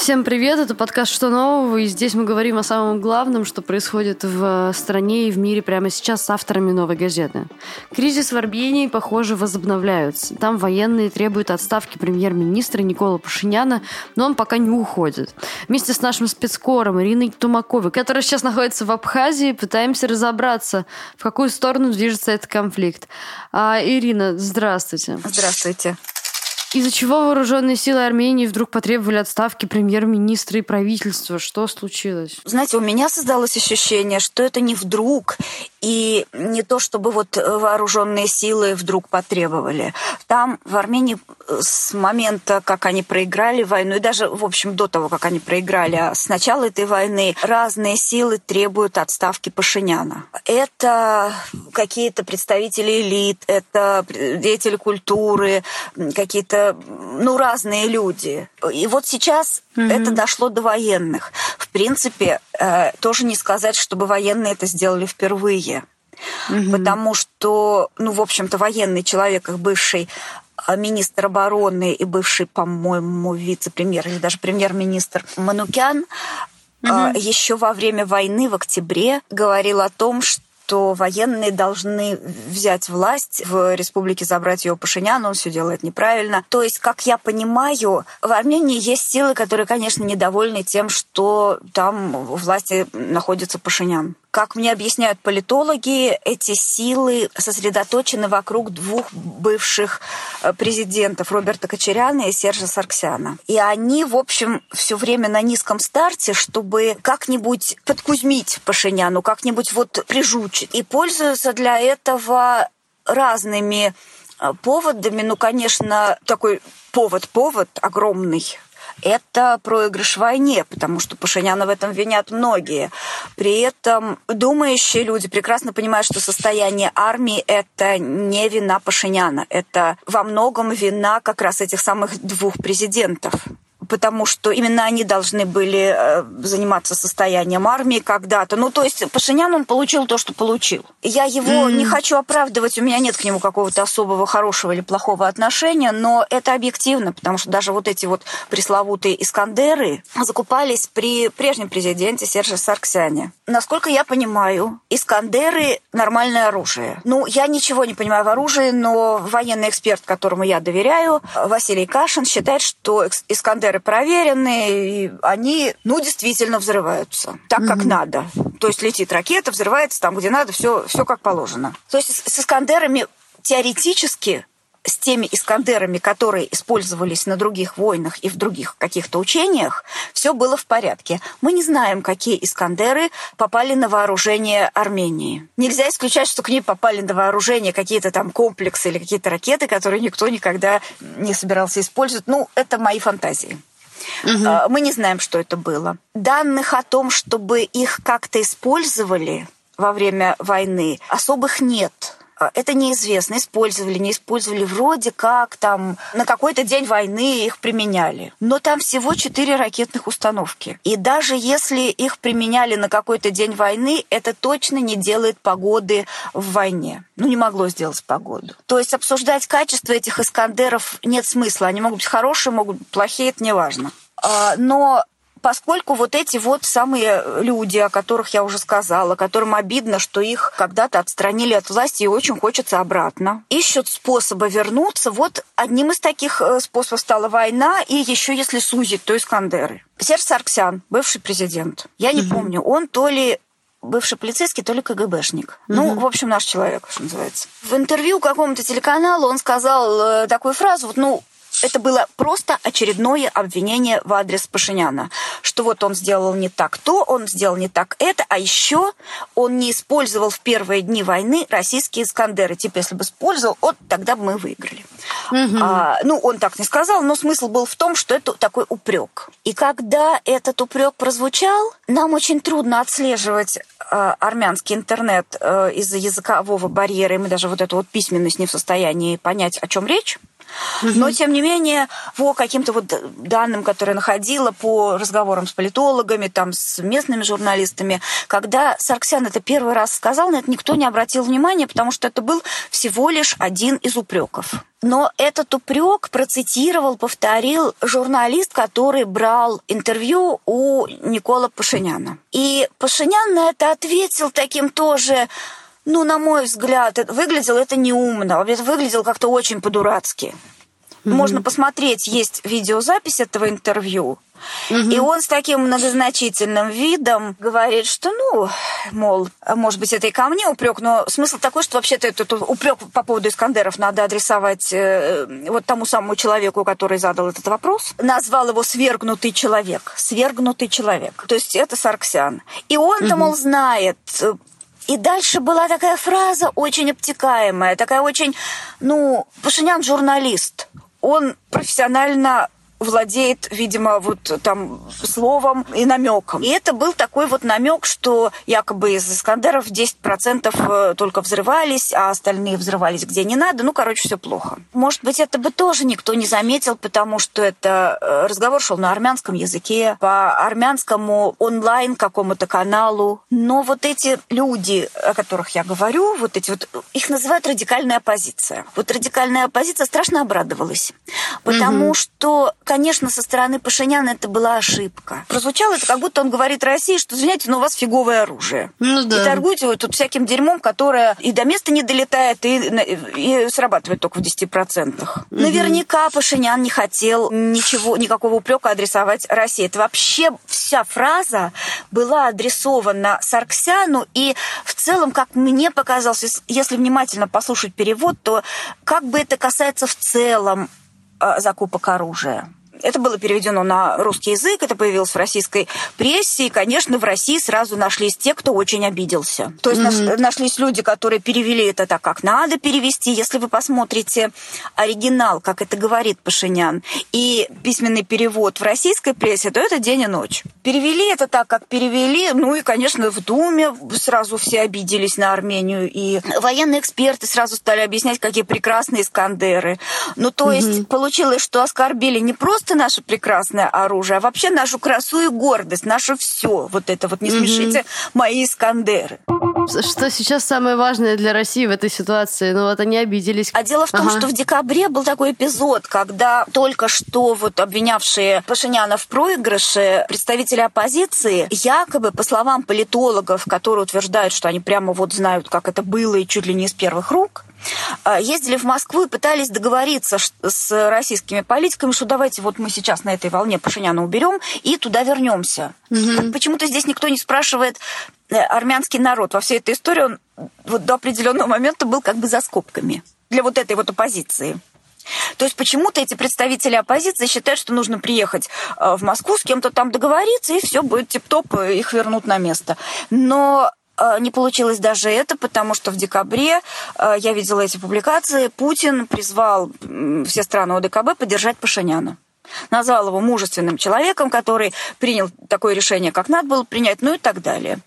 Всем привет, это подкаст «Что нового?» и здесь мы говорим о самом главном, что происходит в стране и в мире прямо сейчас с авторами «Новой газеты». Кризис в Армении, похоже, возобновляются. Там военные требуют отставки премьер-министра Никола Пашиняна, но он пока не уходит. Вместе с нашим спецкором Ириной Тумаковой, которая сейчас находится в Абхазии, пытаемся разобраться, в какую сторону движется этот конфликт. А, Ирина, здравствуйте. Здравствуйте. Из-за чего вооруженные силы Армении вдруг потребовали отставки премьер-министра и правительства? Что случилось? Знаете, у меня создалось ощущение, что это не вдруг, и не то, чтобы вот вооруженные силы вдруг потребовали. Там в Армении э, с момента, как они проиграли войну, и даже, в общем, до того, как они проиграли, а с начала этой войны разные силы требуют отставки Пашиняна. Это какие-то представители элит, это деятели культуры, какие-то ну, разные люди. И вот сейчас mm-hmm. это дошло до военных. В принципе, э, тоже не сказать, чтобы военные это сделали впервые. Mm-hmm. Потому что, ну, в общем-то, военный человек, их бывший э, министр обороны и бывший, по-моему, вице-премьер или даже премьер-министр Манукян угу. еще во время войны в октябре говорил о том, что что военные должны взять власть в республике, забрать ее Пашинян, он все делает неправильно. То есть, как я понимаю, в Армении есть силы, которые, конечно, недовольны тем, что там у власти находится Пашинян. Как мне объясняют политологи, эти силы сосредоточены вокруг двух бывших э, президентов Роберта Кочеряна и Сержа Сарксяна. И они, в общем, все время на низком старте, чтобы как-нибудь подкузмить Пашиняну, как-нибудь вот прижучить. И пользуются для этого разными э, поводами. Ну, конечно, такой повод-повод огромный это проигрыш в войне, потому что Пашиняна в этом винят многие. При этом думающие люди прекрасно понимают, что состояние армии – это не вина Пашиняна, это во многом вина как раз этих самых двух президентов потому что именно они должны были э, заниматься состоянием армии когда-то. Ну, то есть Пашинян, он получил то, что получил. Я его mm-hmm. не хочу оправдывать, у меня нет к нему какого-то особого хорошего или плохого отношения, но это объективно, потому что даже вот эти вот пресловутые Искандеры закупались при прежнем президенте Серже Сарксяне. Насколько я понимаю, Искандеры – нормальное оружие. Ну, я ничего не понимаю в оружии, но военный эксперт, которому я доверяю, Василий Кашин, считает, что Искандеры проверенные, и они, ну, действительно взрываются так, как угу. надо. То есть летит ракета, взрывается там, где надо, все, все как положено. То есть с Искандерами теоретически с теми Искандерами, которые использовались на других войнах и в других каких-то учениях, все было в порядке. Мы не знаем, какие Искандеры попали на вооружение Армении. Нельзя исключать, что к ней попали на вооружение какие-то там комплексы или какие-то ракеты, которые никто никогда не собирался использовать. Ну, это мои фантазии. Угу. Мы не знаем, что это было. Данных о том, чтобы их как-то использовали во время войны, особых нет. А, это неизвестно, использовали, не использовали, вроде как там на какой-то день войны их применяли. Но там всего четыре ракетных установки. И даже если их применяли на какой-то день войны, это точно не делает погоды в войне. Ну, не могло сделать погоду. То есть обсуждать качество этих Искандеров нет смысла. Они могут быть хорошие, могут быть плохие, это не важно. А, но поскольку вот эти вот самые люди, о которых я уже сказала, которым обидно, что их когда-то отстранили от власти и очень хочется обратно, ищут способы вернуться. Вот одним из таких э, способов стала война, и еще если сузить, то Искандеры. Серж Сарксян, бывший президент. Я не угу. помню, он то ли бывший полицейский, то ли КГБшник. Угу. Ну, в общем, наш человек, что называется. В интервью какому-то телеканалу он сказал э, такую фразу, вот, ну, это было просто очередное обвинение в адрес Пашиняна, что вот он сделал не так то, он сделал не так это, а еще он не использовал в первые дни войны российские Искандеры. Типа, если бы использовал, вот тогда бы мы выиграли. Угу. А, ну, он так не сказал, но смысл был в том, что это такой упрек. И когда этот упрек прозвучал, нам очень трудно отслеживать а, армянский интернет а, из-за языкового барьера, и мы даже вот эту вот письменность не в состоянии понять, о чем речь. Но, тем не менее, по каким-то вот данным, которые находила, по разговорам с политологами, там, с местными журналистами, когда Сарксян это первый раз сказал, на это никто не обратил внимания, потому что это был всего лишь один из упреков. Но этот упрек процитировал, повторил журналист, который брал интервью у Никола Пашиняна. И Пашинян на это ответил таким тоже ну, на мой взгляд, это, выглядело это неумно, это выглядело как-то очень по-дурацки. Mm-hmm. Можно посмотреть, есть видеозапись этого интервью. Mm-hmm. И он с таким многозначительным видом говорит, что, ну, мол, может быть, это и ко мне упрек, но смысл такой, что вообще-то этот упрек по поводу Искандеров надо адресовать э, вот тому самому человеку, который задал этот вопрос. Назвал его свергнутый человек. Свергнутый человек. То есть это Сарксян. И он-то, mm-hmm. мол, знает и дальше была такая фраза очень обтекаемая, такая очень, ну, Пашинян журналист. Он профессионально владеет, видимо, вот там словом и намеком. И это был такой вот намек, что якобы из Искандеров 10% э, только взрывались, а остальные взрывались где не надо. Ну, короче, все плохо. Может быть, это бы тоже никто не заметил, потому что это э, разговор шел на армянском языке, по армянскому онлайн какому-то каналу. Но вот эти люди, о которых я говорю, вот эти вот, их называют радикальная оппозиция. Вот радикальная оппозиция страшно обрадовалась, потому угу. что конечно, со стороны Пашиняна это была ошибка. Прозвучало это, как будто он говорит России, что, извините, но у вас фиговое оружие. Ну, да. И торгуете вы тут всяким дерьмом, которое и до места не долетает, и, и срабатывает только в 10%. Угу. Наверняка Пашинян не хотел ничего, никакого упрека адресовать России. Это вообще вся фраза была адресована Сарксяну, и в целом, как мне показалось, если внимательно послушать перевод, то как бы это касается в целом а, закупок оружия. Это было переведено на русский язык, это появилось в российской прессе, и, конечно, в России сразу нашлись те, кто очень обиделся. То есть mm-hmm. нашлись люди, которые перевели это так, как надо перевести. Если вы посмотрите оригинал, как это говорит Пашинян, и письменный перевод в российской прессе, то это день и ночь. Перевели это так, как перевели, ну и, конечно, в Думе сразу все обиделись на Армению, и военные эксперты сразу стали объяснять, какие прекрасные Искандеры. Ну, то mm-hmm. есть получилось, что оскорбили не просто просто наше прекрасное оружие, а вообще нашу красу и гордость, наше все. Вот это вот не смешите mm-hmm. мои Искандеры. Что сейчас самое важное для России в этой ситуации? Ну вот они обиделись. А дело в том, ага. что в декабре был такой эпизод, когда только что вот обвинявшие Пашиняна в проигрыше представители оппозиции, якобы, по словам политологов, которые утверждают, что они прямо вот знают, как это было и чуть ли не из первых рук, ездили в Москву и пытались договориться с российскими политиками, что давайте вот мы сейчас на этой волне Пашиняна уберем и туда вернемся. Угу. Почему-то здесь никто не спрашивает э, армянский народ. Во всей этой истории он вот до определенного момента был как бы за скобками для вот этой вот оппозиции. То есть почему-то эти представители оппозиции считают, что нужно приехать э, в Москву, с кем-то там договориться, и все будет тип-топ, их вернут на место. Но Э, не получилось даже это, потому что в декабре э, я видела эти публикации. Путин призвал все страны ОДКБ поддержать Пашиняна назвал его мужественным человеком, который принял такое решение, как надо было принять, ну и так далее.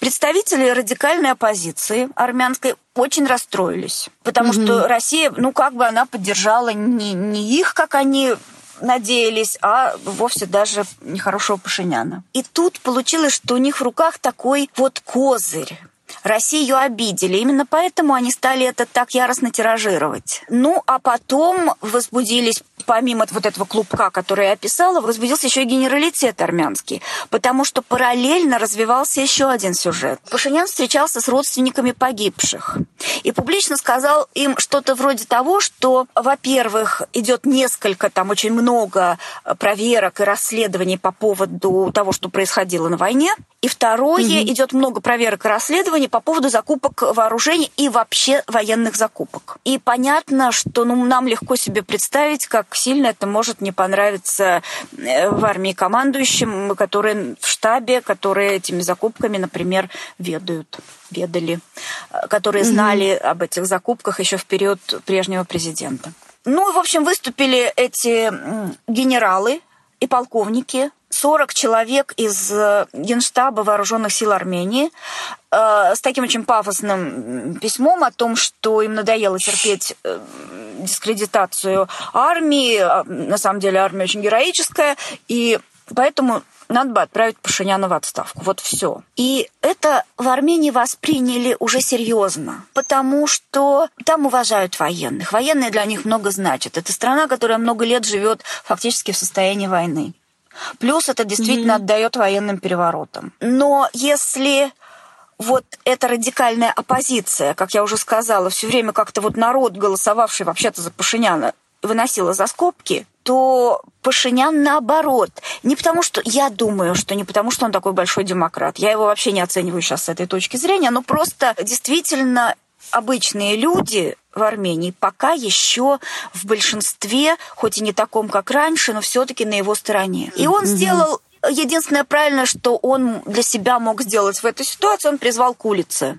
Представители радикальной оппозиции армянской очень расстроились, потому mm что Россия, ну как бы она поддержала не, не их, как они надеялись, а вовсе даже нехорошего Пашиняна. И тут получилось, что у них в руках такой вот козырь. Россию обидели. Именно поэтому они стали это так яростно тиражировать. Ну, а потом возбудились помимо вот этого клубка, который я описала, возбудился еще и генералитет армянский, потому что параллельно развивался еще один сюжет. Пашинян встречался с родственниками погибших и публично сказал им что-то вроде того, что, во-первых, идет несколько, там очень много проверок и расследований по поводу того, что происходило на войне, и второе, угу. идет много проверок и расследований по поводу закупок вооружений и вообще военных закупок. И понятно, что ну, нам легко себе представить, как сильно это может не понравиться э, в армии командующим, которые в штабе, которые этими закупками, например, ведают, ведали, э, которые знали mm-hmm. об этих закупках еще в период прежнего президента. Ну, в общем, выступили эти генералы и полковники, 40 человек из э, Генштаба Вооруженных сил Армении э, с таким очень пафосным письмом о том, что им надоело терпеть э, дискредитацию армии. А, на самом деле армия очень героическая, и поэтому надо бы отправить Пашиняна в отставку. Вот все. И это в Армении восприняли уже серьезно, потому что там уважают военных. Военные для них много значат. Это страна, которая много лет живет фактически в состоянии войны. Плюс это действительно mm-hmm. отдает военным переворотам. Но если вот эта радикальная оппозиция, как я уже сказала, все время как-то вот народ, голосовавший вообще-то за Пашиняна, выносила за скобки, то Пашинян наоборот. Не потому что... Я думаю, что не потому, что он такой большой демократ. Я его вообще не оцениваю сейчас с этой точки зрения, но просто действительно обычные люди в Армении пока еще в большинстве, хоть и не таком, как раньше, но все-таки на его стороне. И он сделал единственное правильное, что он для себя мог сделать в этой ситуации, он призвал к улице.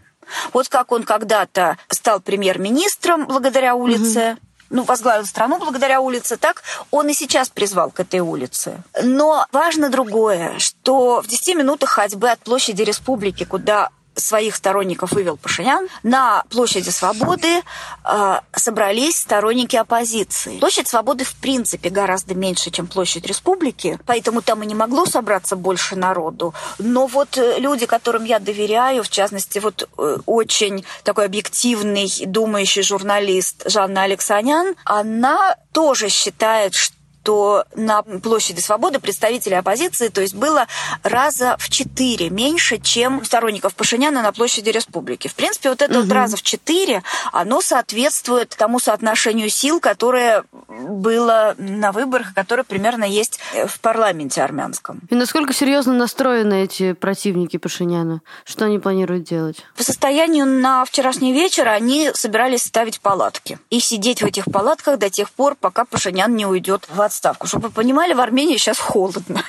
Вот как он когда-то стал премьер-министром благодаря улице, угу ну, возглавил страну благодаря улице, так он и сейчас призвал к этой улице. Но важно другое, что в 10 минутах ходьбы от площади республики, куда своих сторонников вывел Пашинян, на площади Свободы э, собрались сторонники оппозиции. Площадь Свободы в принципе гораздо меньше, чем площадь Республики, поэтому там и не могло собраться больше народу. Но вот э, люди, которым я доверяю, в частности, вот э, очень такой объективный, думающий журналист Жанна Алексанян, она тоже считает, что что на площади Свободы представителей оппозиции, то есть было раза в четыре меньше, чем сторонников Пашиняна на площади Республики. В принципе, вот это угу. вот раза в четыре, оно соответствует тому соотношению сил, которое было на выборах, которое примерно есть в парламенте армянском. И насколько серьезно настроены эти противники Пашиняна? Что они планируют делать? По состоянию на вчерашний вечер они собирались ставить палатки и сидеть в этих палатках до тех пор, пока Пашинян не уйдет в отставку. Чтобы вы понимали, в Армении сейчас холодно.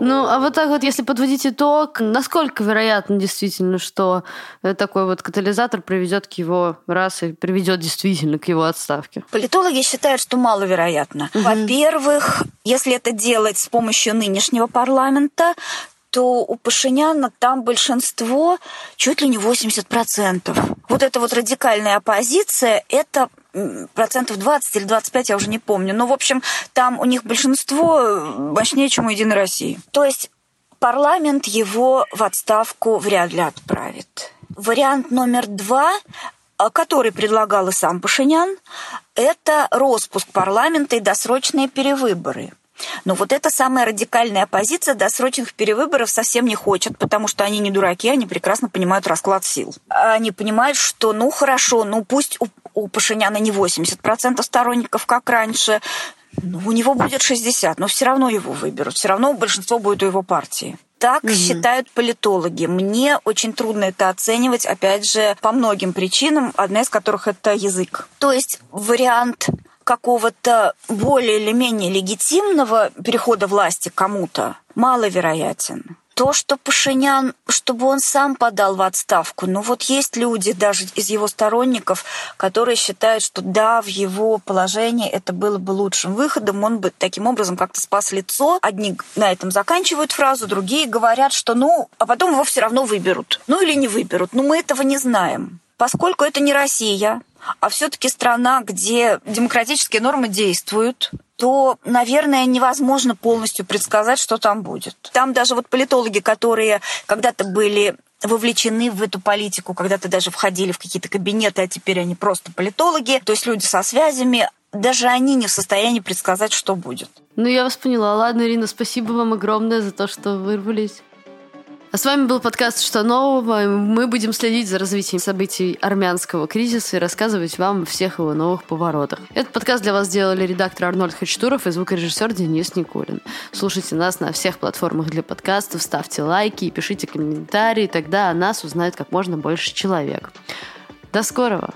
Ну, а вот так вот, если подводить итог, насколько вероятно действительно, что э, такой вот катализатор приведет к его раз и приведет действительно к его отставке? Политологи считают, что маловероятно. Угу. Во-первых, если это делать с помощью нынешнего парламента, то у Пашиняна там большинство чуть ли не 80%. Вот эта вот радикальная оппозиция, это процентов 20 или 25, я уже не помню. Но, в общем, там у них большинство мощнее, чем у Единой России. То есть парламент его в отставку вряд ли отправит. Вариант номер два который предлагал и сам Пашинян, это распуск парламента и досрочные перевыборы. Но вот эта самая радикальная оппозиция досрочных перевыборов совсем не хочет, потому что они не дураки, они прекрасно понимают расклад сил. Они понимают, что ну хорошо, ну пусть у, Пашиняна не 80% сторонников, как раньше, ну, у него будет 60, но все равно его выберут, все равно большинство будет у его партии. Так угу. считают политологи. Мне очень трудно это оценивать, опять же, по многим причинам, одна из которых это язык. То есть вариант какого-то более или менее легитимного перехода власти кому-то маловероятен. То, что Пашинян, чтобы он сам подал в отставку, ну вот есть люди даже из его сторонников, которые считают, что да, в его положении это было бы лучшим выходом, он бы таким образом как-то спас лицо. Одни на этом заканчивают фразу, другие говорят, что ну, а потом его все равно выберут. Ну или не выберут. Но мы этого не знаем. Поскольку это не Россия, а все-таки страна, где демократические нормы действуют, то, наверное, невозможно полностью предсказать, что там будет. Там даже вот политологи, которые когда-то были вовлечены в эту политику, когда-то даже входили в какие-то кабинеты, а теперь они просто политологи, то есть люди со связями, даже они не в состоянии предсказать, что будет. Ну, я вас поняла. Ладно, Ирина, спасибо вам огромное за то, что вырвались. А с вами был подкаст «Что нового?». Мы будем следить за развитием событий армянского кризиса и рассказывать вам о всех его новых поворотах. Этот подкаст для вас сделали редактор Арнольд Хачтуров и звукорежиссер Денис Никулин. Слушайте нас на всех платформах для подкастов, ставьте лайки и пишите комментарии, тогда о нас узнает как можно больше человек. До скорого!